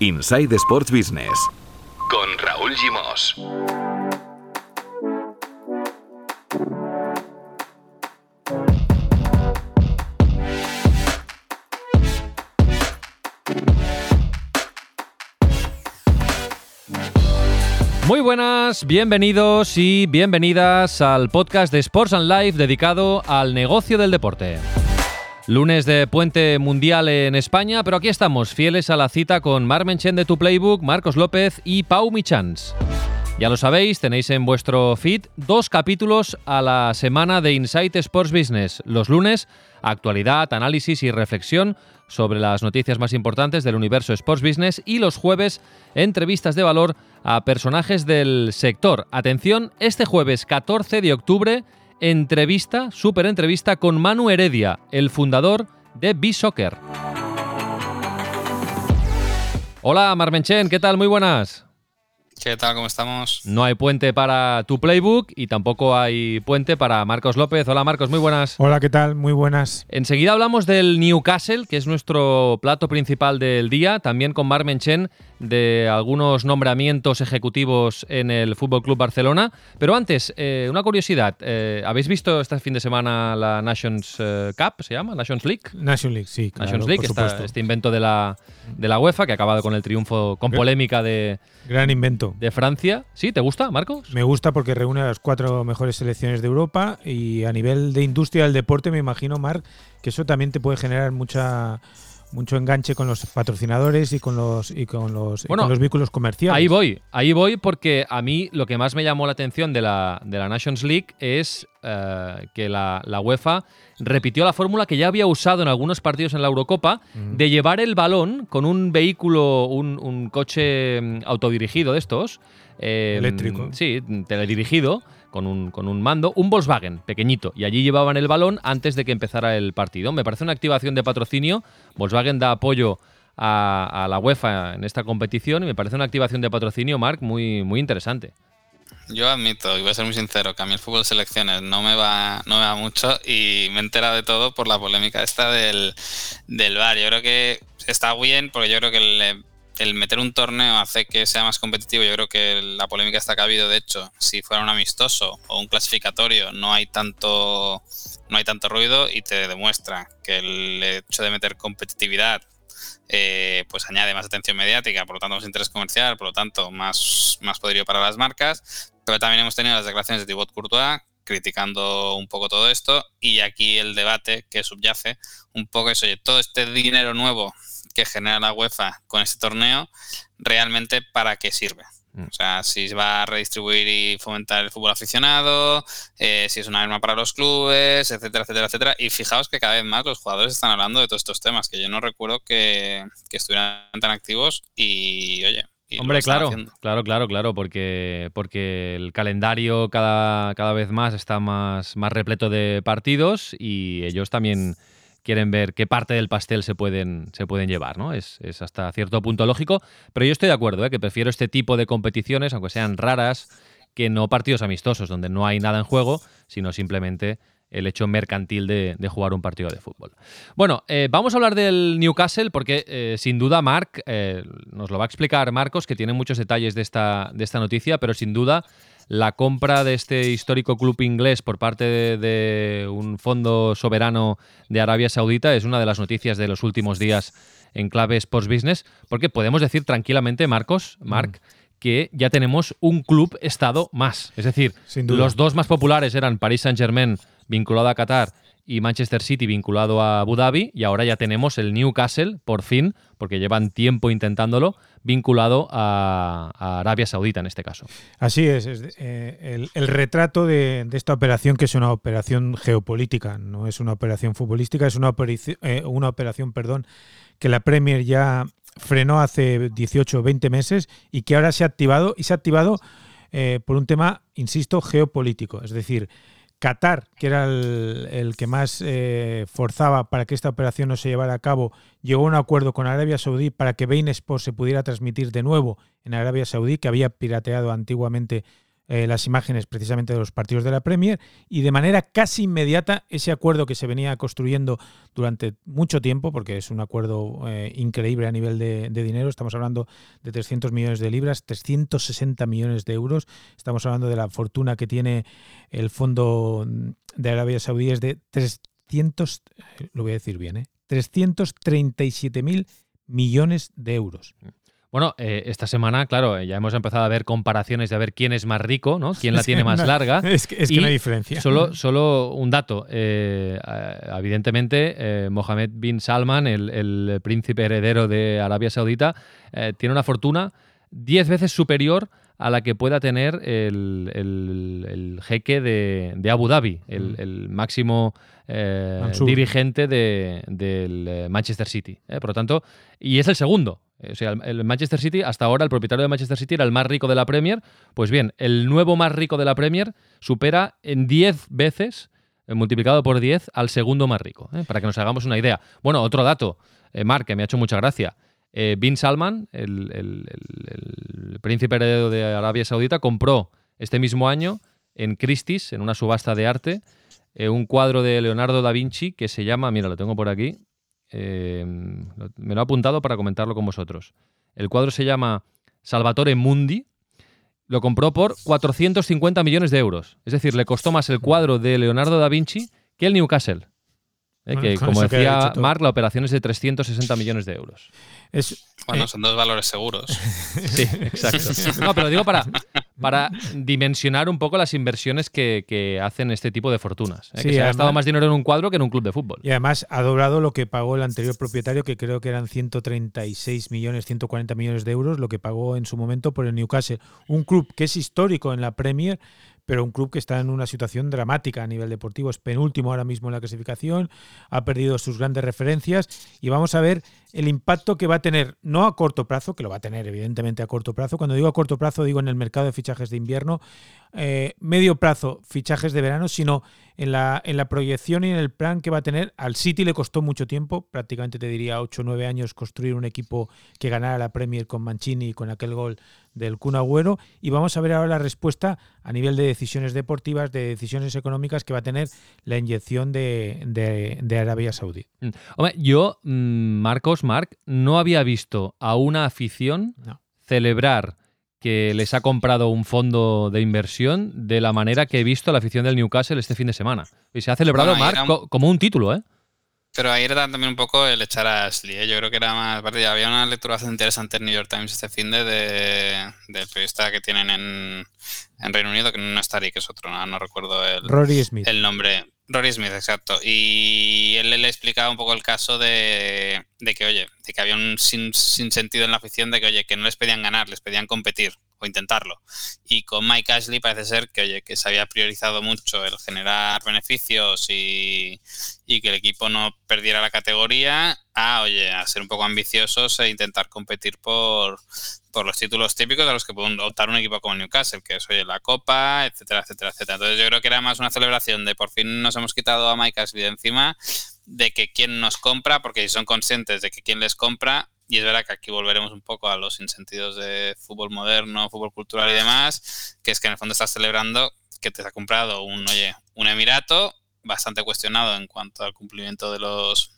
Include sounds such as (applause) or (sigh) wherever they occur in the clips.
Inside Sports Business con Raúl Gimos. Muy buenas, bienvenidos y bienvenidas al podcast de Sports and Life dedicado al negocio del deporte. Lunes de puente mundial en España, pero aquí estamos, fieles a la cita con Marmen Chen de Tu Playbook, Marcos López y Pau Michans. Ya lo sabéis, tenéis en vuestro feed dos capítulos a la semana de Insight Sports Business. Los lunes, actualidad, análisis y reflexión sobre las noticias más importantes del universo Sports Business y los jueves, entrevistas de valor a personajes del sector. Atención, este jueves 14 de octubre entrevista, super entrevista con Manu Heredia, el fundador de B-Soccer. Hola Marmenchen, ¿qué tal? Muy buenas. ¿Qué tal? ¿Cómo estamos? No hay puente para tu playbook y tampoco hay puente para Marcos López. Hola Marcos, muy buenas. Hola, ¿qué tal? Muy buenas. Enseguida hablamos del Newcastle, que es nuestro plato principal del día, también con Marmenchen de algunos nombramientos ejecutivos en el Fútbol Club Barcelona. Pero antes, eh, una curiosidad. Eh, ¿Habéis visto este fin de semana la Nations eh, Cup? ¿Se llama? ¿Nations League? Nations League, sí. Nations League, este invento de la, de la UEFA que ha acabado con el triunfo, con polémica de. Gran invento. De Francia. ¿Sí? ¿Te gusta, Marcos? Me gusta porque reúne a las cuatro mejores selecciones de Europa y a nivel de industria del deporte, me imagino, Marc, que eso también te puede generar mucha mucho enganche con los patrocinadores y con los y con los, los vehículos comerciales. Ahí voy, ahí voy porque a mí lo que más me llamó la atención de la, de la Nations League es eh, que la, UEFA repitió la fórmula que ya había usado en algunos partidos en la Eurocopa de llevar el balón con un vehículo, un, coche mm, autodirigido de estos. Eh, Eléctrico. Sí, teledirigido con un, con un mando, un Volkswagen pequeñito, y allí llevaban el balón antes de que empezara el partido. Me parece una activación de patrocinio. Volkswagen da apoyo a, la UEFA en esta competición y me parece una activación de patrocinio, Marc, muy, muy interesante. Yo admito, y voy a ser muy sincero, que a mí el fútbol de selecciones no me va, no me va mucho y me he enterado de todo por la polémica esta del, del VAR. Yo creo que está bien porque yo creo que le el meter un torneo hace que sea más competitivo. Yo creo que la polémica está que de hecho, si fuera un amistoso o un clasificatorio, no hay tanto, no hay tanto ruido y te demuestra que el hecho de meter competitividad eh, pues añade más atención mediática, por lo tanto más interés comercial, por lo tanto más, más poderío para las marcas. Pero también hemos tenido las declaraciones de Thibaut Courtois criticando un poco todo esto y aquí el debate que subyace un poco es, oye, todo este dinero nuevo que genera la UEFA con este torneo, realmente para qué sirve. Mm. O sea, si va a redistribuir y fomentar el fútbol aficionado, eh, si es una arma para los clubes, etcétera, etcétera, etcétera. Y fijaos que cada vez más los jugadores están hablando de todos estos temas, que yo no recuerdo que, estuvieran tan activos y, oye, Hombre, claro, claro, claro, claro, porque, porque el calendario cada, cada vez más está más, más repleto de partidos y ellos también quieren ver qué parte del pastel se pueden, se pueden llevar, ¿no? Es, hasta cierto punto lógico, pero yo estoy de acuerdo, ¿eh? que prefiero este tipo de competiciones, aunque sean raras, que no partidos amistosos, donde no hay nada en juego, sino simplemente el hecho mercantil de, jugar un partido de fútbol. Bueno, eh, vamos a hablar del Newcastle porque eh, sin duda Mark, nos lo va a explicar Marcos, que tiene muchos detalles de esta, de esta noticia, pero sin duda la compra de este histórico club inglés por parte de, un fondo soberano de Arabia Saudita es una de las noticias de los últimos días en clave Sports Business, porque podemos decir tranquilamente, Marcos, Marc, mm. que ya tenemos un club estado más. Es decir, los dos más populares eran Paris Saint-Germain vinculado a Qatar y Manchester City vinculado a Abu Dhabi y ahora ya tenemos el Newcastle, por fin, porque llevan tiempo intentándolo, vinculado a, Arabia Saudita en este caso. Así es, eh, el, retrato de, esta operación que es una operación geopolítica, no es una operación futbolística, es una, operación, eh, una operación perdón, que la Premier ya frenó hace 18 o 20 meses y que ahora se ha activado y se ha activado eh, por un tema, insisto, geopolítico, es decir, Qatar, que era el, que más eh, forzaba para que esta operación no se llevara a cabo, llegó a un acuerdo con Arabia Saudí para que Bein Sports se pudiera transmitir de nuevo en Arabia Saudí, que había pirateado antiguamente eh, las imágenes precisamente de los partidos de la Premier y de manera casi inmediata ese acuerdo que se venía construyendo durante mucho tiempo, porque es un acuerdo eh, increíble a nivel de, dinero, estamos hablando de 300 millones de libras, 360 millones de euros, estamos hablando de la fortuna que tiene el fondo de Arabia Saudí es de 300, lo voy a decir bien, ¿eh? 337 mil millones de euros. Bueno, eh, esta semana, claro, ya hemos empezado a ver comparaciones de a ver quién es más rico, ¿no? Quién la (laughs) tiene más larga. (laughs) Es que, es que no hay diferencia. Solo, solo un dato. Eh, evidentemente, eh, Mohammed bin Salman, el, príncipe heredero de Arabia Saudita, tiene una fortuna 10 veces superior a la que pueda tener el, jeque de, Abu Dhabi, el, mm. máximo dirigente del Manchester City. Por lo tanto, y es el segundo. O sea, el Manchester City, hasta ahora el propietario de Manchester City era el más rico de la Premier. Pues bien, el nuevo más rico de la Premier supera en 10 veces, eh, multiplicado por 10, al segundo más rico, ¿eh? para que nos hagamos una idea. Bueno, otro dato, eh, Mark, que me ha hecho mucha gracia. Bin Salman, el, príncipe heredero de Arabia Saudita, compró este mismo año en Christie's, en una subasta de arte, un cuadro de Leonardo da Vinci que se llama, mira, lo tengo por aquí, Em, me lo he apuntado para comentarlo con vosotros. El cuadro se llama Salvatore Mundi. Lo compró por 450 millones de euros. Es decir, le costó más el cuadro de Leonardo da Vinci que el Newcastle. Eh, que, como decía Mark, la operación es de 360 millones de euros. bueno, eh, son dos valores seguros. (laughs) sí, exacto. (laughs) No, pero digo para, para dimensionar un poco las inversiones que, hacen este tipo de fortunas. ¿eh? que se ha gastado más dinero en un cuadro que en un club de fútbol. Y además ha doblado lo que pagó el anterior propietario, que creo que eran 136 millones, 140 millones de euros, lo que pagó en su momento por el Newcastle. Un club que es histórico en la Premier, pero un club que está en una situación dramática a nivel deportivo. Es penúltimo ahora mismo en la clasificación, ha perdido sus grandes referencias y vamos a ver el impacto que va a tener, no a corto plazo, que lo va a tener evidentemente a corto plazo. Cuando digo a corto plazo, digo en el mercado de fichajes de invierno, eh, medio plazo, fichajes de verano, sino en la, en la proyección y en el plan que va a tener. Al City le costó mucho tiempo, prácticamente te diría 8 o 9 años, construir un equipo que ganara la Premier con Mancini y con aquel gol del Kun Agüero. Y vamos a ver ahora la respuesta a nivel de decisiones deportivas, de decisiones económicas que va a tener la inyección de, Arabia Saudí. Mm. Hombre, yo, mm, Marcos, Marc, no había visto a una afición celebrar que les ha comprado un fondo de inversión de la manera que he visto la afición del Newcastle este fin de semana. Y se ha celebrado, Marc, como un título, ¿eh? Pero ahí era también un poco el echar a Ashley. ¿eh? Yo creo que era más. Había una lectura bastante interesante en New York Times este fin de, del periodista que tienen en, en, Reino Unido, que no es Tari, que es otro, no, recuerdo el, Rory Smith. el nombre. Rory Smith, exacto. Y él le explicaba un poco el caso de, que, oye, de que había un sin, sin, sentido en la afición de que, oye, que no les pedían ganar, les pedían competir o intentarlo. Y con Mike Ashley parece ser que, oye, que se había priorizado mucho el generar beneficios y, que el equipo no perdiera la categoría a, oye, a ser un poco ambiciosos e intentar competir por, por los títulos típicos a los que puede optar un equipo como Newcastle, que es, oye, la Copa, etcétera, etcétera, etcétera. Entonces yo creo que era más una celebración de por fin nos hemos quitado a Mike Ashley de encima de que quien nos compra, porque si son conscientes de que quien les compra y es verdad que aquí volveremos un poco a los insentidos de fútbol moderno, fútbol cultural y demás, que es que en el fondo estás celebrando que te ha comprado un, oye, un Emirato bastante cuestionado en cuanto al cumplimiento de los,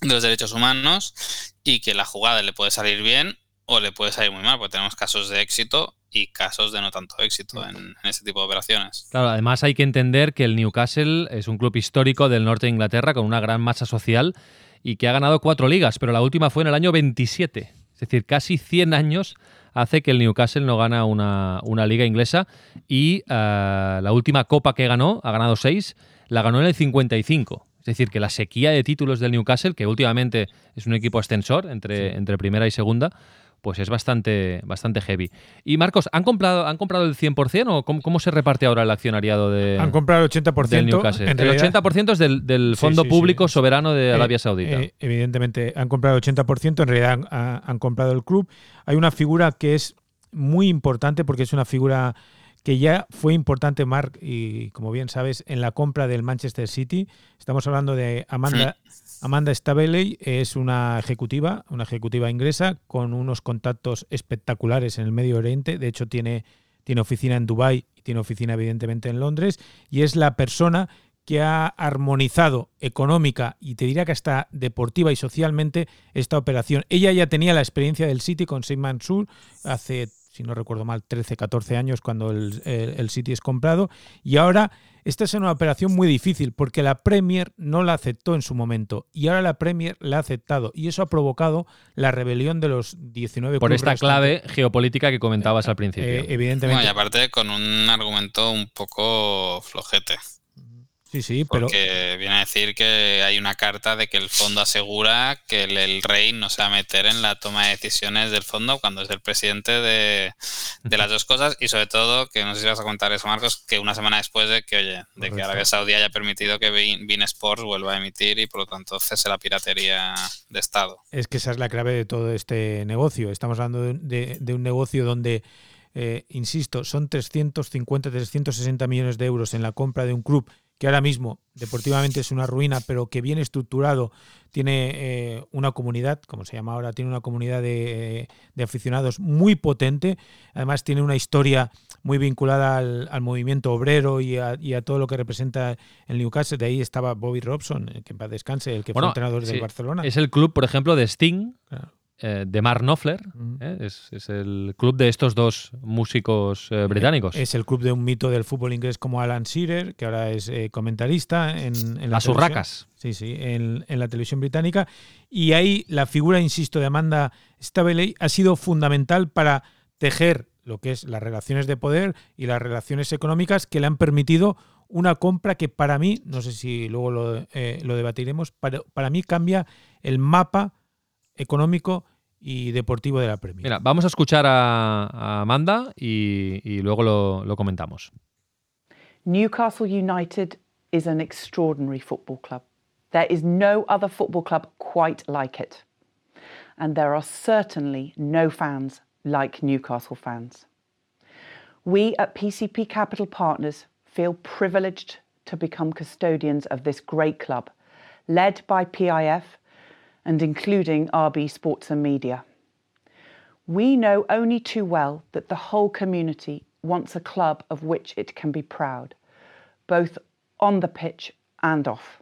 de los derechos humanos y que la jugada le puede salir bien o le puede salir muy mal, porque tenemos casos de éxito y casos de no tanto éxito en, en, este tipo de operaciones. Claro, además hay que entender que el Newcastle es un club histórico del norte de Inglaterra con una gran masa social y que ha ganado cuatro ligas, pero la última fue en el año 27. Es decir, casi 100 años hace que el Newcastle no gana una, liga inglesa y eh, la última copa que ganó, ha ganado seis, la ganó en el 55. Es decir, que la sequía de títulos del Newcastle, que últimamente es un equipo ascensor entre, entre primera y segunda, pues es bastante, bastante heavy. Y Marcos, ¿han comprado, ¿han comprado el 100% o cómo, se reparte ahora el accionariado de Han comprado el 80% del Newcastle? el 80% es del, Fondo Público Soberano de eh, Arabia Saudita. Eh, evidentemente, han comprado el 80%, en realidad han, comprado el club. Hay una figura que es muy importante porque es una figura que ya fue importante, Mark, y como bien sabes, en la compra del Manchester City. Estamos hablando de Amanda, Amanda Stabeley es una ejecutiva, una ejecutiva inglesa con unos contactos espectaculares en el Medio Oriente. De hecho, tiene, tiene oficina en Dubái y tiene oficina evidentemente en Londres, y es la persona que ha armonizado económica y te diría que hasta deportiva y socialmente esta operación. Ella ya tenía la experiencia del City con Saint Mansur hace, si no recuerdo mal, 13, 14 años cuando el, el City es comprado y ahora esta es una operación muy difícil porque la Premier no la aceptó en su momento y ahora la Premier la ha aceptado y eso ha provocado la rebelión de los 19 Por esta clave geopolítica que comentabas al principio. Eh, evidentemente. y aparte con un argumento un poco flojete. Sí, sí, pero. Porque viene a decir que hay una carta de que el fondo asegura que el, rey no se va a meter en la toma de decisiones del fondo cuando es el presidente de, las dos cosas y sobre todo, que no sé si vas a contar eso, Marcos, que una semana después de que, oye, de que Arabia Saudí haya permitido que Bean Sports vuelva a emitir y por lo tanto cese la piratería de Estado. Es que esa es la clave de todo este negocio. Estamos hablando de, un negocio donde. Eh, insisto, son 350, 360 millones de euros en la compra de un club que ahora mismo deportivamente es una ruina, pero que bien estructurado tiene eh, una comunidad, como se llama ahora, tiene una comunidad de, aficionados muy potente. Además tiene una historia muy vinculada al, movimiento obrero y a, todo lo que representa el Newcastle. De ahí estaba Bobby Robson, que en paz descanse, el que fue entrenador del Barcelona. Es el club, por ejemplo, de Sting. Eh, de Mark Knopfler. ¿eh? es, el club de estos dos músicos eh, británicos. Es el club de un mito del fútbol inglés como Alan Shearer, que ahora es comentarista en, Las urracas. Sí, sí, en, la televisión británica. Y ahí la figura, insisto, de Amanda Staveley ha sido fundamental para tejer lo que es las relaciones de poder y las relaciones económicas que le han permitido una compra que para mí, no sé si luego lo, lo debatiremos, para, para mí cambia el mapa económico y deportivo de la Premier. Mira, vamos a escuchar a, a Amanda y, y luego lo, lo comentamos. Newcastle United is an extraordinary football club. There is no other football club quite like it. And there are certainly no fans like Newcastle fans. We at PCP Capital Partners feel privileged to become custodians of this great club, led by PIF and including RB Sports and Media. We know only too well that the whole community wants a club of which it can be proud, both on the pitch and off.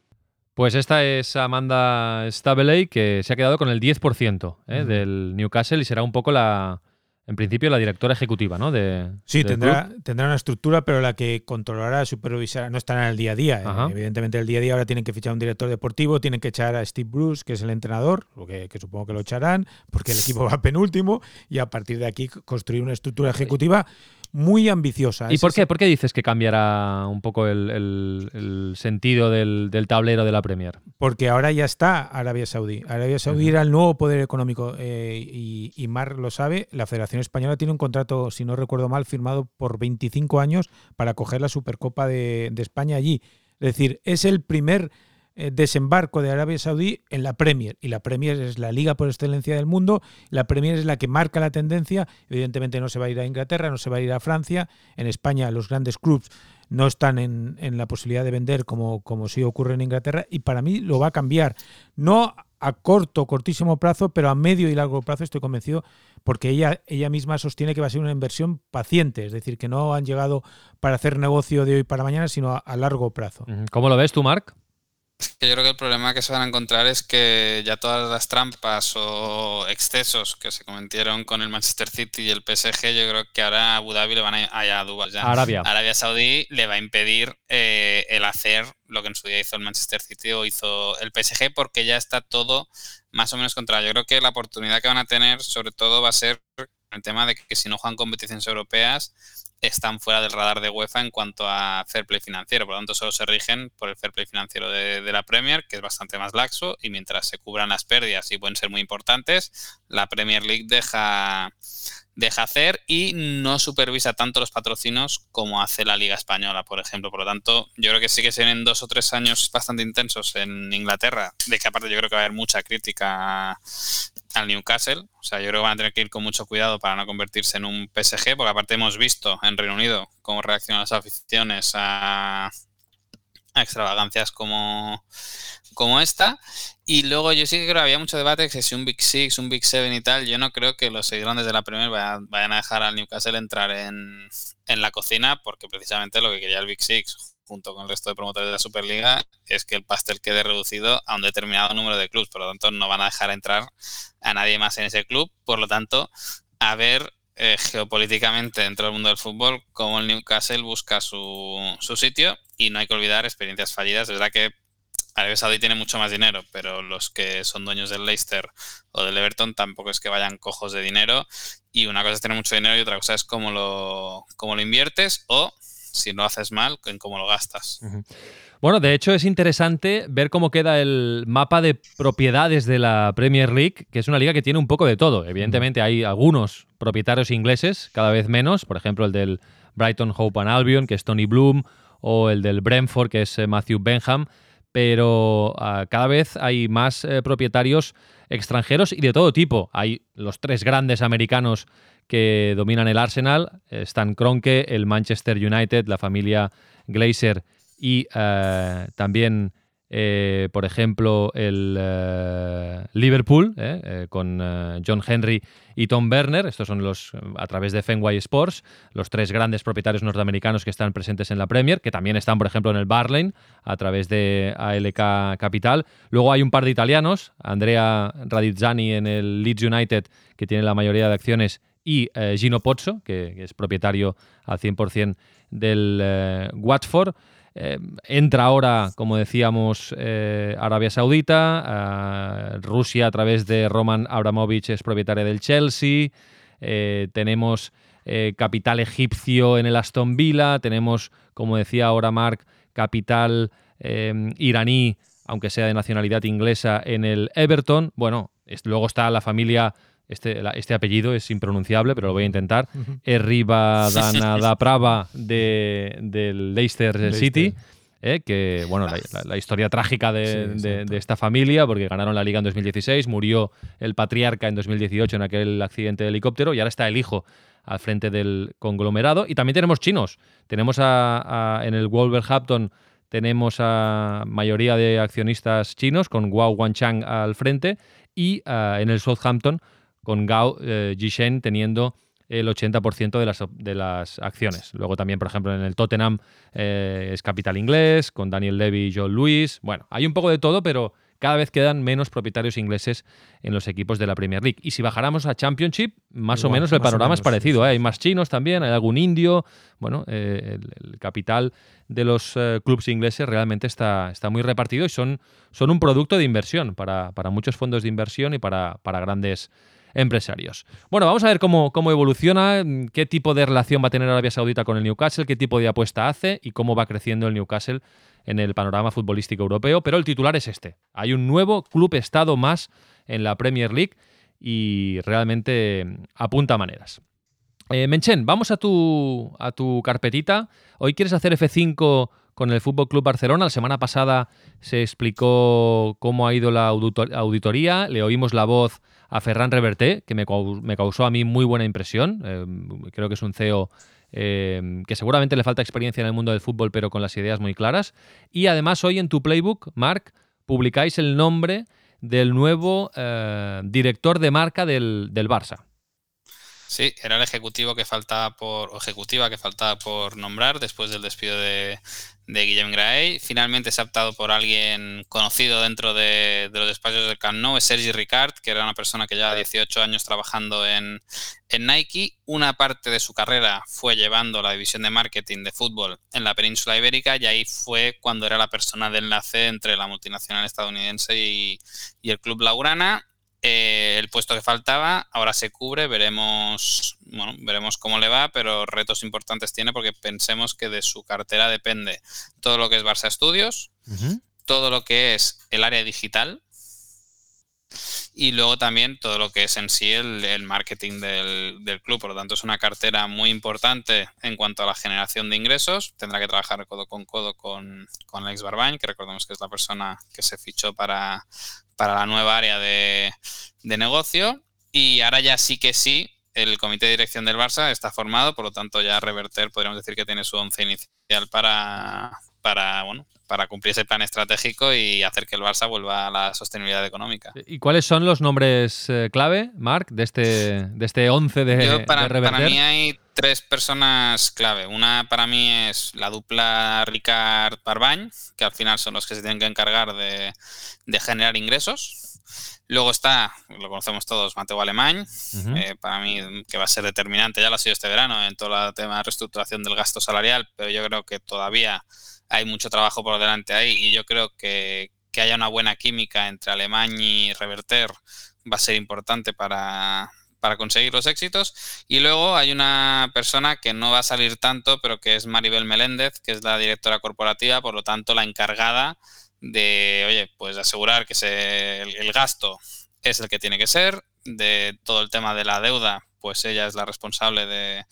Pues esta es Amanda Staveley, que se ha quedado con el 10% ¿eh? del Newcastle y será un poco la, en principio, la directora ejecutiva, ¿no? De, sí, tendrá, tendrá una estructura, pero la que controlará, supervisará, no estará en el día a día. ¿eh? Evidentemente, el día a día ahora tienen que fichar un director deportivo, tienen que echar a Steve Bruce, que es el entrenador, lo que, supongo que lo echarán, porque el equipo va penúltimo, y a partir de aquí construir una estructura ejecutiva muy ambiciosa. ¿Y por qué? ¿Por qué dices que cambiará un poco el, sentido del, tablero de la Premier? Porque ahora ya está Arabia Saudí. Arabia Saudí era el nuevo poder económico eh, y, Mar lo sabe. La Federación Española tiene un contrato, si no recuerdo mal, firmado por 25 años para coger la Supercopa de España allí. Es decir, es el primer desembarco de Arabia Saudí en la Premier. Y la Premier es la liga por excelencia del mundo. La Premier es la que marca la tendencia. Evidentemente no se va a ir a Inglaterra, no se va a ir a Francia. En España los grandes clubs no están en, la posibilidad de vender como, como sí ocurre en Inglaterra. Y para mí lo va a cambiar. No a corto, cortísimo plazo, pero a medio y largo plazo estoy convencido porque ella, ella misma sostiene que va a ser una inversión paciente, es decir, que no han llegado para hacer negocio de hoy para mañana, sino a, a largo plazo. ¿Cómo lo ves tú, Marc? Yo creo que el problema que se van a encontrar es que ya todas las trampas o excesos que se cometieron con el Manchester City y el PSG, yo creo que ahora Abu Dhabi le van a, a, ya. Arabia. Arabia Saudí le va a impedir eh, el hacer lo que en su día hizo el Manchester City o hizo el PSG porque ya está todo más o menos contra. Yo creo que la oportunidad que van a tener sobre todo va a ser el tema de que si no juegan competiciones europeas están fuera del radar de UEFA en cuanto a fair play financiero. Por lo tanto, solo se rigen por el fair play financiero de, la Premier, que es bastante más laxo, y mientras se cubran las pérdidas y pueden ser muy importantes, la Premier League deja, deja hacer y no supervisa tanto los patrocinios como hace la Liga Española, por ejemplo. Por lo tanto, yo creo que sí que se vienen dos o tres años bastante intensos en Inglaterra, de que aparte yo creo que va a haber mucha crítica al Newcastle. O sea, yo creo que van a tener que ir con mucho cuidado para no convertirse en un PSG, porque aparte hemos visto en Reino Unido cómo reaccionan las aficiones a, extravagancias como, como esta. Y luego yo sí que creo que había mucho debate que si un Big Six, un Big Seven y tal, yo no creo que los grandes de la Premier vayan, a dejar al Newcastle entrar en, en, la cocina, porque precisamente lo que quería el Big Six, junto con el resto de promotores de la Superliga, es que el pastel quede reducido a un determinado número de clubes. Por lo tanto, no van a dejar entrar a nadie más en ese club. Por lo tanto, a ver eh, geopolíticamente dentro del mundo del fútbol cómo el Newcastle busca su, su sitio y no hay que olvidar experiencias fallidas. Es verdad que Arabia Saudí tiene mucho más dinero, pero los que son dueños del Leicester o del Everton tampoco es que vayan cojos de dinero. Y una cosa es tener mucho dinero y otra cosa es cómo lo, cómo lo inviertes o, si lo haces mal, en cómo lo gastas. Bueno, de hecho es interesante ver cómo queda el mapa de propiedades de la Premier League, que es una liga que tiene un poco de todo. Evidentemente hay algunos propietarios ingleses, cada vez menos, por ejemplo el del Brighton Hope and Albion, que es Tony Bloom, o el del Brentford, que es eh, Matthew Benham, pero ah, cada vez hay más eh, propietarios extranjeros y de todo tipo. Hay los tres grandes americanos que dominan el Arsenal, Stan Kroenke, el Manchester United, la familia Glazer y eh, también eh, por ejemplo, el eh, Liverpool, con John Henry y Tom Werner. Estos son los, a través de Fenway Sports, los tres grandes propietarios norteamericanos que están presentes en la Premier, que también están, por ejemplo, en el Barlane, a través de ALK Capital. Luego hay un par de italianos, Andrea Radizzani en el Leeds United, que tiene la mayoría de acciones, y Gino Pozzo, que, es propietario al 100% del Watford. Eh, entra ahora, como decíamos, eh, Arabia Saudita, Rusia a través de Roman Abramovich es propietaria del Chelsea, eh, tenemos capital egipcio en el Aston Villa, tenemos, como decía ahora Mark, capital iraní, aunque sea de nacionalidad inglesa, en el Everton. Bueno, luego está la familia este, este, apellido es impronunciable, pero lo voy a intentar. Erriba Dana Prava de, del Leicester, City. Eh, que bueno, la, historia trágica de, esta familia, porque ganaron la liga en 2016, murió el patriarca en 2018 en aquel accidente de helicóptero y ahora está el hijo al frente del conglomerado. Y también tenemos chinos. Tenemos a, en el Wolverhampton tenemos a mayoría de accionistas chinos con Guo Wanchang al frente y ah, en el Southampton con Gao eh, Jishen teniendo el 80% de las, de las acciones. Luego también, por ejemplo, en el Tottenham eh, es capital inglés, con Daniel Levy y John Lewis. Bueno, hay un poco de todo, pero cada vez quedan menos propietarios ingleses en los equipos de la Premier League. Y si bajáramos a Championship, más o menos el panorama es parecido. ¿eh? Hay más chinos también, hay algún indio. Bueno, el, capital de los clubes ingleses realmente está, está muy repartido y son, son un producto de inversión para, para muchos fondos de inversión y para, para grandes empresarios. Bueno, vamos a ver cómo, cómo evoluciona, qué tipo de relación va a tener Arabia Saudita con el Newcastle, qué tipo de apuesta hace y cómo va creciendo el Newcastle en el panorama futbolístico europeo. Pero el titular es este. Hay un nuevo club estado más en la Premier League y realmente apunta maneras. Eh, Menchen, vamos a tu, a tu carpetita. Hoy quieres hacer F5 con el Fútbol Club Barcelona. La semana pasada se explicó cómo ha ido la auditoría. Le oímos la voz a Ferran Reverté, que me, causó a mí muy buena impresión. Eh, creo que es un CEO eh, que seguramente le falta experiencia en el mundo del fútbol, pero con las ideas muy claras. Y además hoy en tu playbook, Mark, publicáis el nombre del nuevo eh, director de marca del, del Barça. Sí, era el ejecutivo que faltaba por, ejecutiva que faltaba por nombrar después del despido de, de Guillem Gray. Finalmente se ha optado por alguien conocido dentro de, los despachos del Camp Nou, es Sergi Ricard, que era una persona que lleva 18 años trabajando en, en, Nike. Una parte de su carrera fue llevando la división de marketing de fútbol en la península ibérica y ahí fue cuando era la persona de enlace entre la multinacional estadounidense y, y el Club Laurana. Eh, el puesto que faltaba ahora se cubre, veremos, bueno, veremos cómo le va, pero retos importantes tiene porque pensemos que de su cartera depende todo lo que es Barça Studios, todo lo que es el área digital y luego también todo lo que es en sí el, marketing del, club. Por lo tanto, es una cartera muy importante en cuanto a la generación de ingresos. Tendrá que trabajar codo con codo con, con Alex Barbañ, que recordemos que es la persona que se fichó para, para la nueva área de, negocio. Y ahora ya sí que sí, el comité de dirección del Barça está formado, por lo tanto ya Reverter podríamos decir que tiene su once inicial para, para, bueno, para cumplir ese plan estratégico y hacer que el Barça vuelva a la sostenibilidad económica. ¿Y cuáles son los nombres eh, clave, Marc, de este, de este 11 de, para, para mí hay tres personas clave. Una para mí es la dupla Ricard Parbañ, que al final son los que se tienen que encargar de, de generar ingresos. Luego está, lo conocemos todos, Mateo Alemán, eh, para mí que va a ser determinante, ya lo ha sido este verano en todo el tema de reestructuración del gasto salarial, pero yo creo que todavía hay mucho trabajo por delante ahí y yo creo que, que haya una buena química entre Alemán y Reverter va a ser importante para, para conseguir los éxitos. Y luego hay una persona que no va a salir tanto, pero que es Maribel Meléndez, que es la directora corporativa, por lo tanto la encargada de, oye, pues asegurar que se, el, gasto es el que tiene que ser, de todo el tema de la deuda, pues ella es la responsable de,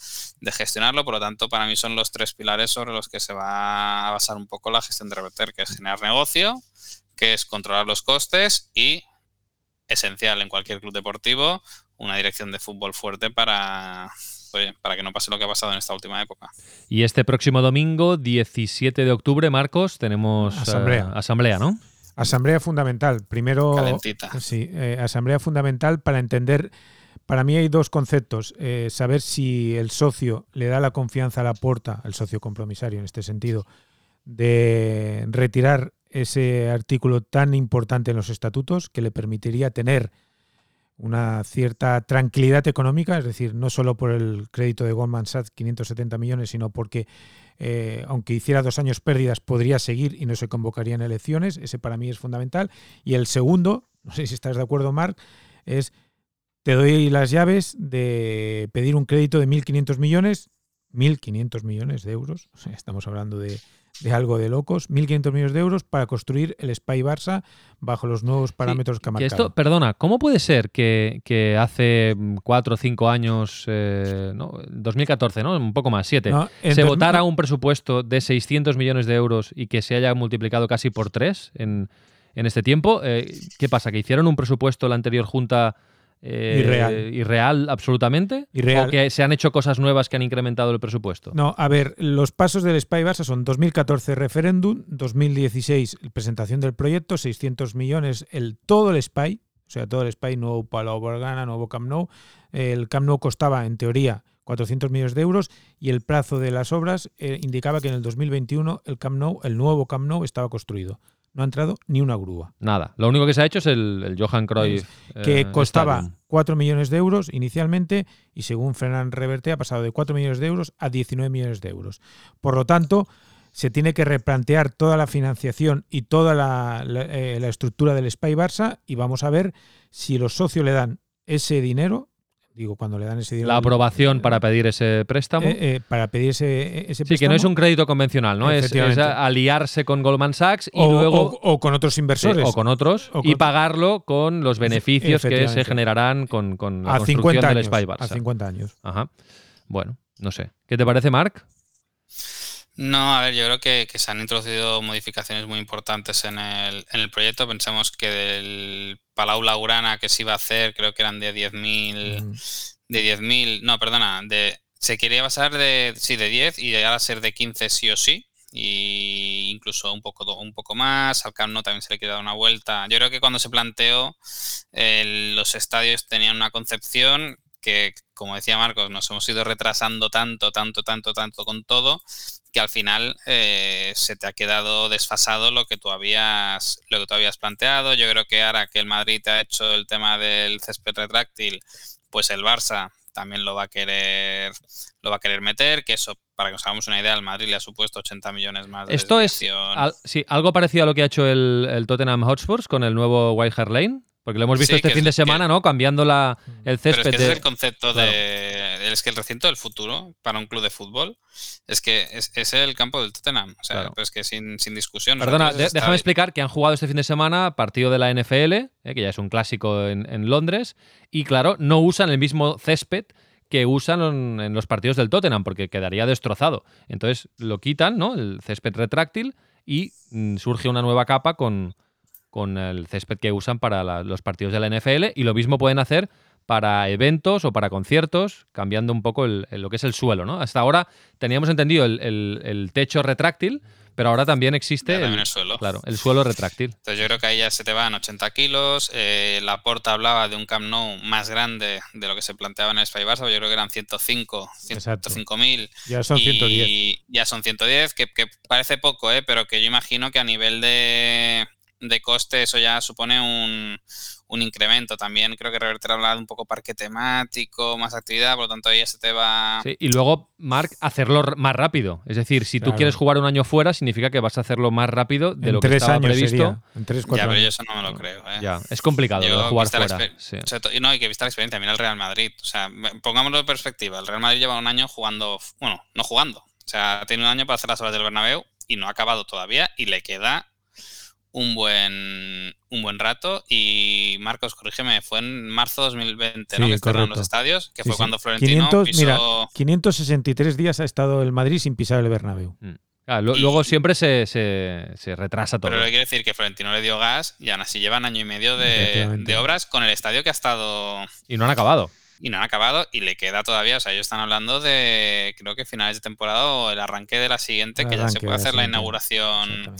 gestionarlo, por lo tanto, para mí son los tres pilares sobre los que se va a basar un poco la gestión de Reverter, que es generar negocio, que es controlar los costes y, esencial en cualquier club deportivo, una dirección de fútbol fuerte para, para que no pase lo que ha pasado en esta última época. Y este próximo domingo, 17 de octubre, Marcos, tenemos asamblea, eh, asamblea ¿no? Asamblea fundamental. Primero, Calentita. sí, eh, asamblea fundamental para entender. Para mí hay dos conceptos. Eh, saber si el socio le da la confianza a la puerta, el socio compromisario en este sentido, de retirar ese artículo tan importante en los estatutos que le permitiría tener una cierta tranquilidad económica, es decir, no solo por el crédito de Goldman Sachs, 570 millones, sino porque eh, aunque hiciera dos años pérdidas, podría seguir y no se convocarían elecciones. Ese para mí es fundamental. Y el segundo, no sé si estás de acuerdo, Marc, es te doy las llaves de pedir un crédito de 1.500 millones, 1.500 millones de euros, estamos hablando de de algo de locos, 1.500 millones de euros para construir el Spy Barça bajo los nuevos parámetros que ha marcado. Esto, perdona, ¿cómo puede ser que, hace cuatro o cinco años, eh, no, 2014, ¿no? un poco más, siete, se votara un presupuesto de 600 millones de euros y que se haya multiplicado casi por tres en, en este tiempo? Eh, ¿Qué pasa? ¿Que hicieron un presupuesto la anterior Junta eh, irreal. irreal absolutamente? ¿O que se han hecho cosas nuevas que han incrementado el presupuesto? No, a ver, los pasos del SPY Barça son 2014 referéndum, 2016 presentación del proyecto, 600 millones el todo el SPY, o sea, todo el SPY, nuevo Palau Borgana, nuevo Camp Nou. El Camp Nou costaba, en teoría, 400 millones de euros y el plazo de las obras eh, indicaba que en el 2021 el Camp Nou, el nuevo Camp Nou estaba construido no ha entrado ni una grúa. Nada. Lo único que se ha hecho es el, Johan Cruyff. Que eh, costaba 4 millones de euros inicialmente y según Fernán Reverte ha pasado de 4 millones de euros a 19 millones de euros. Por lo tanto, se tiene que replantear toda la financiación y toda la, eh, la estructura del Spy Barça y vamos a ver si los socios le dan ese dinero digo, cuando le dan ese dinero. La aprobación para pedir ese préstamo. Eh, eh, para pedir ese, ese Sí, que no es un crédito convencional, ¿no? Es, aliarse con Goldman Sachs y luego. O, con otros inversores. o con otros. y pagarlo con los beneficios que se generarán con, con la a construcción 50 años, del Spy Barça. A 50 años. Ajá. Bueno, no sé. ¿Qué te parece, Marc? No, a ver, yo creo que, se han introducido modificaciones muy importantes en el, en el proyecto. Pensemos que del Palau Laurana que se iba a hacer, creo que eran de 10.000, de 10.000, no, perdona, de, se quería basar de, sí, de 10 y llegar a ser de 15 sí o sí. Y incluso un poco, un poco más, al Camp Nou también se le queda una vuelta. Yo creo que cuando se planteó, los estadios tenían una concepción que, como decía Marcos, nos hemos ido retrasando tanto, tanto, tanto, tanto con todo, que al final eh, se te ha quedado desfasado lo que tú habías lo que tú habías planteado. Yo creo que ahora que el Madrid ha hecho el tema del césped retráctil, pues el Barça también lo va a querer lo va a querer meter, que eso para que nos hagamos una idea, al Madrid le ha supuesto 80 millones más de Esto es sí, algo parecido a lo que ha hecho el, el Tottenham Hotspurs con el nuevo White Hart Lane. Porque lo hemos visto este fin de semana, ¿no? Cambiando la, el césped. Pero es que es el concepto de. Es que el recinto del futuro para un club de fútbol es que es, el campo del Tottenham. O sea, pues que sin, discusión. Perdona, déjame explicar que han jugado este fin de semana partido de la NFL, eh, que ya es un clásico en, Londres, y claro, no usan el mismo césped que usan en, los partidos del Tottenham, porque quedaría destrozado. Entonces lo quitan, ¿no? El césped retráctil y mm, surge una nueva capa con con el césped que usan para los partidos de la NFL y lo mismo pueden hacer para eventos o para conciertos, cambiando un poco lo que es el suelo. ¿no? Hasta ahora teníamos entendido el, techo retráctil, pero ahora también existe el, suelo. Claro, el suelo retráctil. Entonces yo creo que ahí ya se te van 80 kilos. Eh, la porta hablaba de un Camp Nou más grande de lo que se planteaba en el Spy Barça, yo creo que eran 105, 105 mil. Ya son 110. Y ya son 110, que, que parece poco, ¿eh? pero que yo imagino que a nivel de, de coste eso ya supone un, un incremento. También creo que Reverter hablado un poco parque temático, más actividad, por lo tanto ahí ya se te va... Sí, y luego, Mark, hacerlo más rápido. Es decir, si tú quieres jugar un año fuera, significa que vas a hacerlo más rápido de lo que estaba años previsto. En tres, cuatro ya, pero yo eso no me lo creo. ¿eh? Ya, es complicado jugar fuera. y no, hay que vistar la experiencia. Mira el Real Madrid. O sea, pongámoslo en perspectiva. El Real Madrid lleva un año jugando, bueno, no jugando. O sea, tiene un año para hacer las horas del Bernabéu y no ha acabado todavía y le queda un buen, un buen rato y Marcos, corrígeme, fue en marzo de 2020, ¿no? Que cerraron los estadios, que fue cuando Florentino 500, Mira, 563 días ha estado el Madrid sin pisar el Bernabéu. Mm. luego siempre se, se, retrasa todo. Pero quiere decir que Florentino le dio gas y aún así llevan año y medio de, de, obras con el estadio que ha estado... Y no han acabado. Y no han acabado y le queda todavía, o sea, ellos están hablando de creo que finales de temporada o el arranque de la siguiente, que ya se puede hacer la inauguración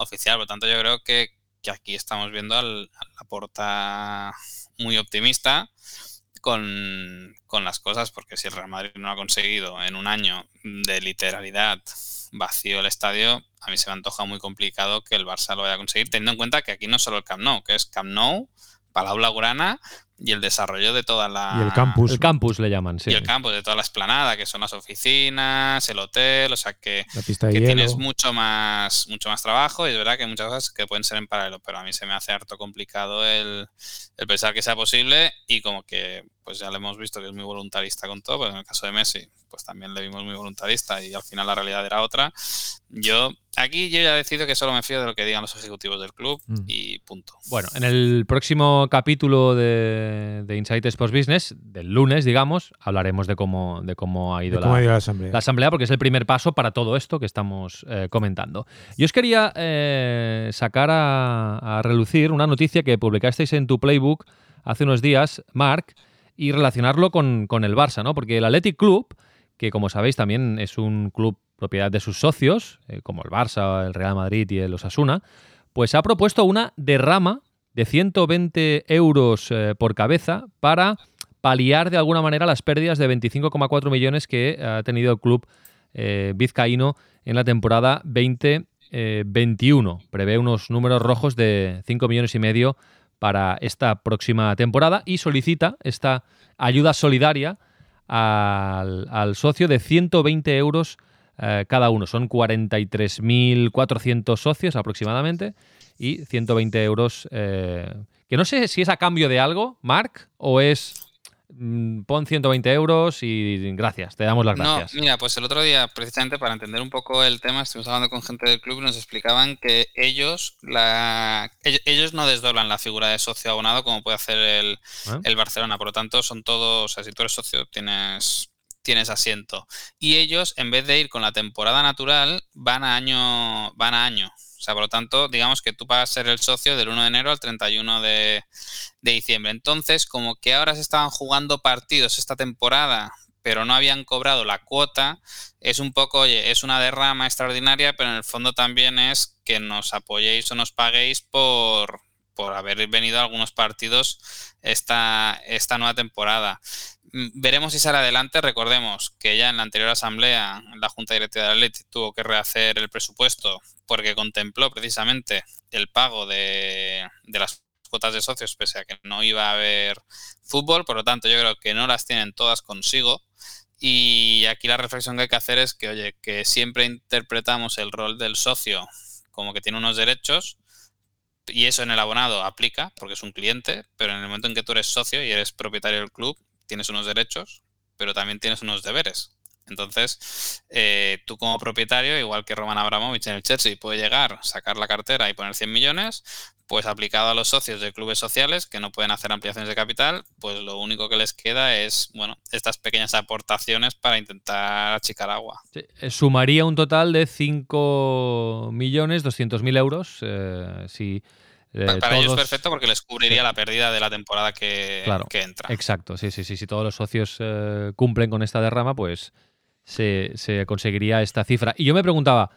oficial. Por lo tanto, yo creo que, aquí estamos viendo al, la porta muy optimista con, las cosas, porque si el Real Madrid no ha conseguido en un año de literalidad vacío el estadio, a mí se me antoja muy complicado que el Barça lo vaya a conseguir, teniendo en cuenta que aquí no solo el Camp Nou, que es Camp Nou, Palau Urana y el desarrollo de toda la... Y el campus. El campus le llaman, sí. Y el campus, de toda la esplanada, que son las oficinas, el hotel, o sea que, que tienes mucho más, mucho más trabajo y es verdad que hay muchas cosas que pueden ser en paralelo, pero a mí se me hace harto complicado el, el pensar que sea posible y como que pues ya lo hemos visto que es muy voluntarista con todo, pues en el caso de Messi pues también le vimos muy voluntarista y al final la realidad era otra. Yo aquí yo ya decido que solo me fío de lo que digan los ejecutivos del club mm. y punto. Bueno, en el próximo capítulo de, de Insight Sports Business, del lunes, digamos, hablaremos de cómo, de cómo ha ido, la, asamblea. la, asamblea. porque es el primer paso para todo esto que estamos eh, comentando. Yo os quería eh, sacar a, a relucir una noticia que publicasteis en tu playbook hace unos días, Mark, y relacionarlo con, con el Barça, ¿no? Porque el Athletic Club que como sabéis también es un club propiedad de sus socios, eh, como el Barça, el Real Madrid y el Osasuna, pues ha propuesto una derrama de 120 euros eh, por cabeza para paliar de alguna manera las pérdidas de 25,4 millones que ha tenido el club eh, vizcaíno en la temporada 2021. Prevé unos números rojos de 5 millones y medio para esta próxima temporada y solicita esta ayuda solidaria al, socio de 120 euros eh, cada uno. Son 43.400 socios aproximadamente y 120 euros. Eh, que no sé si es a cambio de algo, Mark, o es Mm, pon 120 euros y gracias, te damos las gracias. No, mira, pues el otro día, precisamente para entender un poco el tema, estuvimos hablando con gente del club y nos explicaban que ellos, la, ellos no desdoblan la figura de socio abonado como puede hacer el, ah. el Barcelona. Por lo tanto, son todos, o sea, si tú eres socio, tienes, tienes asiento. Y ellos, en vez de ir con la temporada natural, van a año, van a año. O sea, por lo tanto, digamos que tú vas a ser el socio del 1 de enero al 31 de, de diciembre. Entonces, como que ahora se estaban jugando partidos esta temporada, pero no habían cobrado la cuota, es un poco, oye, es una derrama extraordinaria, pero en el fondo también es que nos apoyéis o nos paguéis por, por haber venido a algunos partidos esta, esta nueva temporada. Mm, veremos si sale adelante. Recordemos que ya en la anterior asamblea la Junta Directiva de Atleti tuvo que rehacer el presupuesto porque contempló precisamente el pago de, las cuotas de socios pese a que no iba a haber fútbol. Por lo tanto, yo creo que no las tienen todas consigo. Y aquí la reflexión que hay que hacer es que, oye, que siempre interpretamos el rol del socio como que tiene unos derechos y eso en el abonado aplica porque es un cliente, pero en el momento en que tú eres socio y eres propietario del club, tienes unos derechos, pero también tienes unos deberes. Entonces, eh, tú como propietario, igual que Roman Abramovich en el Chelsea, puede llegar, sacar la cartera y poner 100 millones, pues aplicado a los socios de clubes sociales que no pueden hacer ampliaciones de capital, pues lo único que les queda es, bueno, estas pequeñas aportaciones para intentar achicar agua. Eh, sumaría un total de 5.200.000 euros eh, si para ellos es perfecto porque les cubriría la pérdida de la temporada que, que entra. Exacto, sí, sí, sí. Si todos los socios cumplen con esta derrama, pues se, se conseguiría esta cifra. Y yo me preguntaba,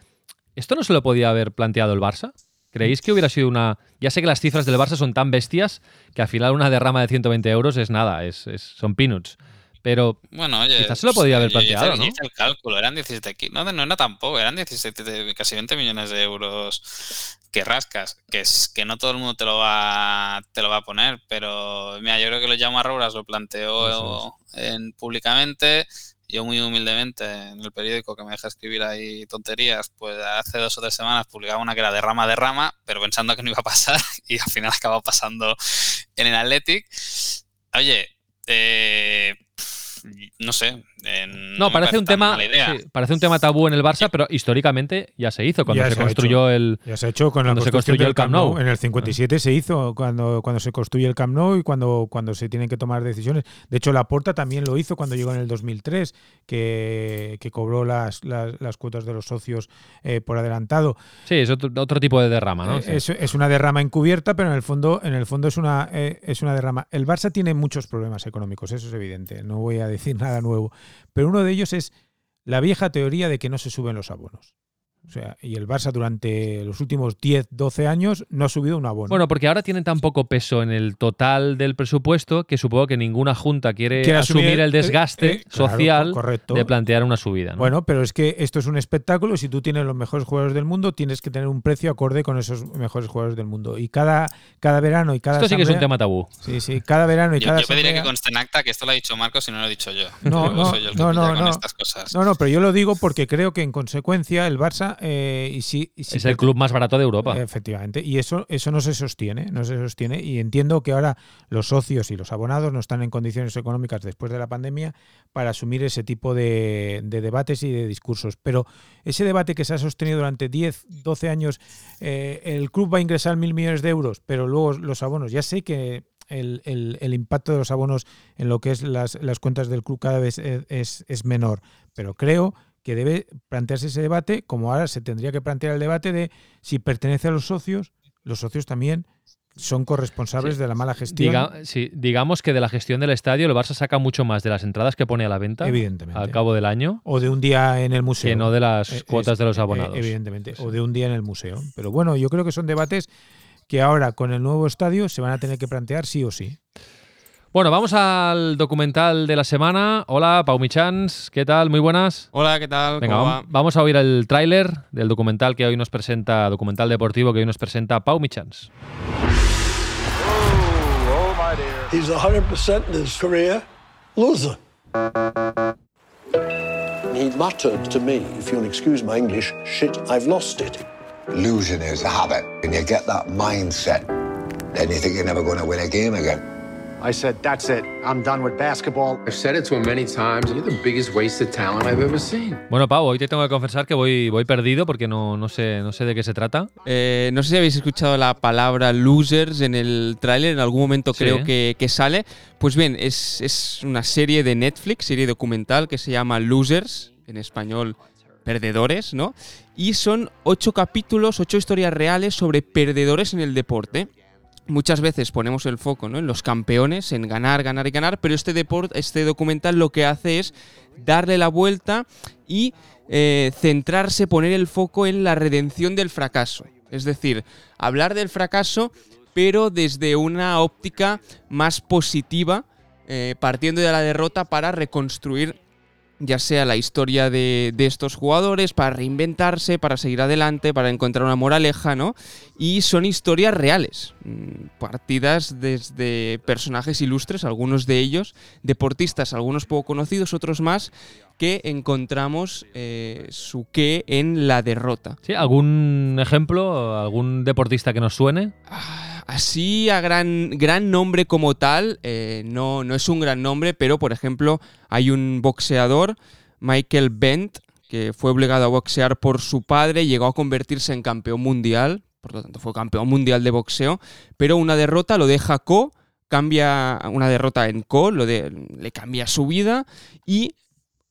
¿esto no se lo podía haber planteado el Barça? ¿Creéis que hubiera sido una.? Ya sé que las cifras del Barça son tan bestias que al final una derrama de 120 euros es nada, es, son peanuts. Pero bueno, oye, quizás se lo podía haber planteado, ¿no? el cálculo, eran 17 no, no era tampoco, eran 17, casi 20 millones de euros que rascas, que es que no todo el mundo te lo va te lo va a poner, pero mira, yo creo que lo llamo a Rouras lo planteó en, públicamente yo muy humildemente en el periódico que me deja escribir ahí tonterías, pues hace dos o tres semanas publicaba una que era de rama de rama, pero pensando que no iba a pasar (laughs) y al final acabó pasando en el Athletic. Oye, eh, no sé. No, parece un tema parece un tema tabú en el Barça, pero históricamente ya se hizo cuando se, construyó el ya se ha hecho cuando se construyó el Camp Nou. En el 57 se hizo cuando, cuando se construye el Camp Nou y cuando, cuando se tienen que tomar decisiones. De hecho, Laporta también lo hizo cuando llegó en el 2003, que, que cobró las, las, cuotas de los socios eh, por adelantado. Sí, es otro, otro, tipo de derrama, ¿no? Eh, es, una derrama encubierta, pero en el fondo, en el fondo es una eh, es una derrama. El Barça tiene muchos problemas económicos, eso es evidente. No voy a decir nada nuevo. Pero uno de ellos es la vieja teoría de que no se suben los abonos. O sea, y el Barça durante los últimos 10, 12 años no ha subido un abono. Bueno, porque ahora tienen tan poco peso en el total del presupuesto que supongo que ninguna junta quiere asumir, el desgaste eh, social de plantear una subida. Bueno, pero es que esto es un espectáculo. Si tú tienes los mejores jugadores del mundo, tienes que tener un precio acorde con esos mejores jugadores del mundo. Y cada, cada verano y cada. Esto sí que es un tema tabú. Sí, sí, cada verano y cada. Yo pediría que conste en acta que esto lo ha dicho Marcos y no lo he dicho yo. No, no, yo no, no, no, estas cosas. no, no, pero yo lo digo porque creo que en consecuencia el Barça eh, y si, es el club más barato de Europa. Efectivamente. Y eso, eso no se sostiene, no se sostiene. Y entiendo que ahora los socios y los abonados no están en condiciones económicas después de la pandemia para asumir ese tipo de, debates y de discursos. Pero ese debate que se ha sostenido durante 10, 12 años, eh, el club va a ingresar mil millones de euros, pero luego los abonos, ya sé que el, el, impacto de los abonos en lo que es las, las cuentas del club cada vez es, es, menor. Pero creo que debe plantearse ese debate, como ahora se tendría que plantear el debate de si pertenece a los socios, los socios también son corresponsables de la mala gestión. digamos que de la gestión del estadio el Barça saca mucho más de las entradas que pone a la venta evidentemente. al cabo del año. O de un día en el museo. Que no de las eh, cuotas de los abonados. evidentemente. O de un día en el museo. Pero bueno, yo creo que son debates que ahora con el nuevo estadio se van a tener que plantear sí o sí. Bueno, vamos al documental de la semana. Hola, Pau Michans, ¿qué tal? Muy buenas. Hola, ¿qué tal? Venga, vamos a oír el tráiler del documental que hoy nos presenta, documental deportivo que hoy nos presenta Pau Michans. He's 100% in his career loser. He muttered to me, if you'll excuse my English, shit, I've lost it. Losing is a habit. and you get that mindset, then you think you're never going to win a game again. I said, that's it. I'm done with basketball. I've said it to him many times. You're the biggest waste of talent I've ever seen. Bueno, Pau, hoy te tengo que confesar que voy, voy perdido porque no, no, sé, no sé de qué se trata. Eh, no sé si habéis escuchado la palabra losers en el tráiler. En algún momento creo que, que, sale. Pues bien, es, es una serie de Netflix, serie documental que se llama Losers, en español perdedores, ¿no? Y son ocho capítulos, ocho historias reales sobre perdedores en el deporte muchas veces ponemos el foco ¿no? en los campeones, en ganar, ganar y ganar, pero este, deporte, este documental lo que hace es darle la vuelta y eh, centrarse, poner el foco en la redención del fracaso. Es decir, hablar del fracaso, pero desde una óptica más positiva, eh, partiendo de la derrota para reconstruir ya sea la historia de, estos jugadores, para reinventarse, para seguir adelante, para encontrar una moraleja, ¿no? Y son historias reales, mm, partidas desde personajes ilustres, algunos de ellos, deportistas, algunos poco conocidos, otros más, que encontramos eh, su qué en la derrota. ¿Sí? ¿Algún ejemplo? ¿Algún deportista que nos suene? Ah, Así a gran, gran nombre como tal, eh, no, no es un gran nombre, pero por ejemplo hay un boxeador, Michael Bent, que fue obligado a boxear por su padre, llegó a convertirse en campeón mundial, por lo tanto fue campeón mundial de boxeo, pero una derrota lo deja co, cambia una derrota en co, lo le cambia su vida y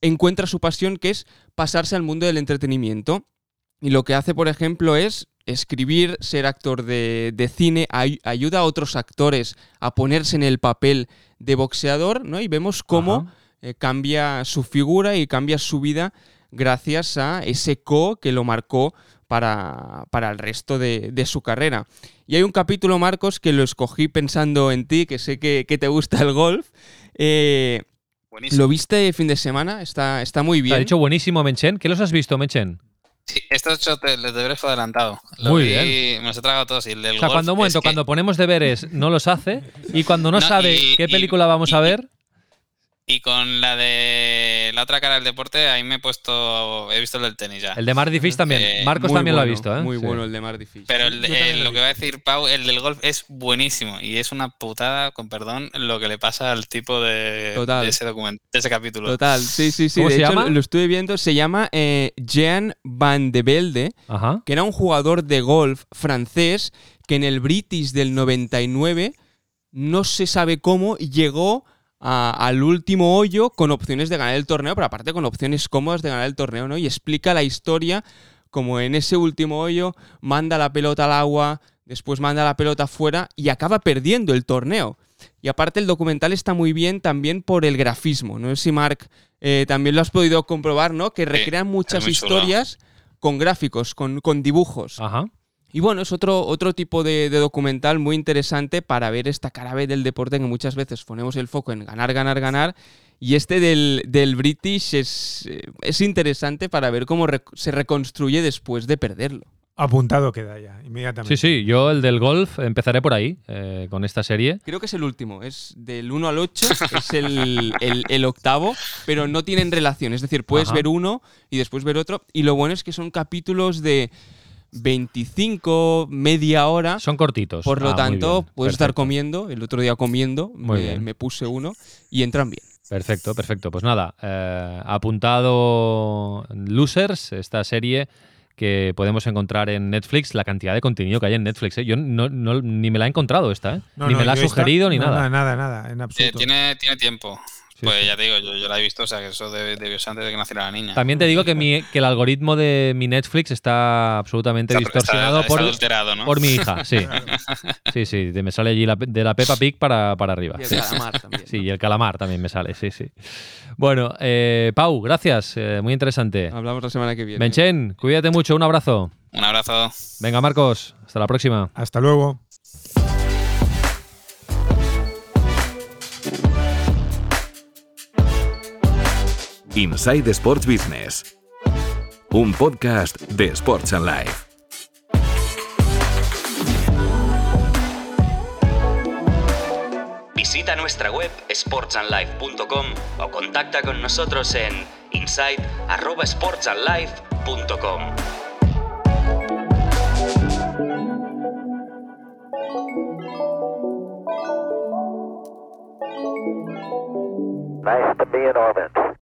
encuentra su pasión que es pasarse al mundo del entretenimiento. Y lo que hace, por ejemplo, es escribir, ser actor de, cine, ayuda a otros actores a ponerse en el papel de boxeador, ¿no? Y vemos cómo eh, cambia su figura y cambia su vida gracias a ese co que lo marcó para, para el resto de, su carrera. Y hay un capítulo, Marcos, que lo escogí pensando en ti, que sé que, te gusta el golf. Eh, ¿Lo viste fin de semana? Está, está muy bien. Ha dicho buenísimo, Menchen. ¿Qué los has visto, Menchen? Sí, estos los deberes fue adelantado. Muy bien. Me los he tragado todos. Y el del o sea, cuando, un momento, cuando ponemos deberes no los hace y cuando no, sabe qué película vamos a ver. Y con la de la otra cara del deporte, ahí me he puesto. He visto el del tenis ya. El de Mardi Fish también. Eh, Marcos también lo ha visto, ¿eh? Muy bueno el de Mardi Fish. Pero lo que va a decir Pau, el del golf es buenísimo. Y es una putada, con perdón, lo que le pasa al tipo de, ese documento, de ese capítulo. Total, sí, sí, sí. ¿Cómo se llama? Lo, estuve viendo. Se llama eh, Jean Van de Velde, que era un jugador de golf francés que en el British del 99 no se sabe cómo llegó al último hoyo con opciones de ganar el torneo, pero aparte con opciones cómodas de ganar el torneo, ¿no? Y explica la historia como en ese último hoyo manda la pelota al agua, después manda la pelota afuera y acaba perdiendo el torneo. Y aparte el documental está muy bien también por el grafismo. No sé si Mark eh, también lo has podido comprobar, ¿no? Que recrean muchas historias con gráficos, con, con dibujos. Ajá. Y bueno, es otro, otro tipo de, documental muy interesante para ver esta cara B del deporte que muchas veces ponemos el foco en ganar, ganar, ganar. Y este del, del British es, eh, es, interesante para ver cómo se reconstruye después de perderlo. Apuntado queda ya, inmediatamente. Sí, sí, yo el del golf empezaré por ahí, eh, con esta serie. Creo que es el último, es del 1 al 8, (laughs) es el, el, octavo, pero no tienen relación. Es decir, puedes ver uno y después ver otro. Y lo bueno es que son capítulos de 25, media hora. Son cortitos. Por lo ah, tanto, puedes estar comiendo. El otro día comiendo, me, puse uno y entran bien. Perfecto, perfecto. Pues nada, eh, apuntado Losers, esta serie que podemos encontrar en Netflix, la cantidad de contenido que hay en Netflix. ¿eh? Yo no, ni me la he encontrado esta, ¿eh? ni me la ha sugerido ni nada. Nada, nada, en absoluto. tiene, tiene tiempo pues ya te digo, yo, la he visto, o sea que eso debió ser antes de que naciera la niña. También te digo que, mi, que el algoritmo de mi Netflix está absolutamente distorsionado por, por mi hija. Sí, (laughs) sí, sí, me sale allí de la Peppa Pig para, para arriba. Y el calamar también. Sí, y el calamar también me sale, sí, sí. Bueno, eh, Pau, gracias, eh, muy interesante. Hablamos la semana que viene. Benchen, cuídate mucho, un abrazo. Un abrazo. Venga, Marcos, hasta la próxima. Hasta luego. Inside Sports Business, un podcast de Sports and Life. Visita nuestra web sportsandlife.com o contacta con nosotros en inside@sportsandlife.com. Nice to be in orbit.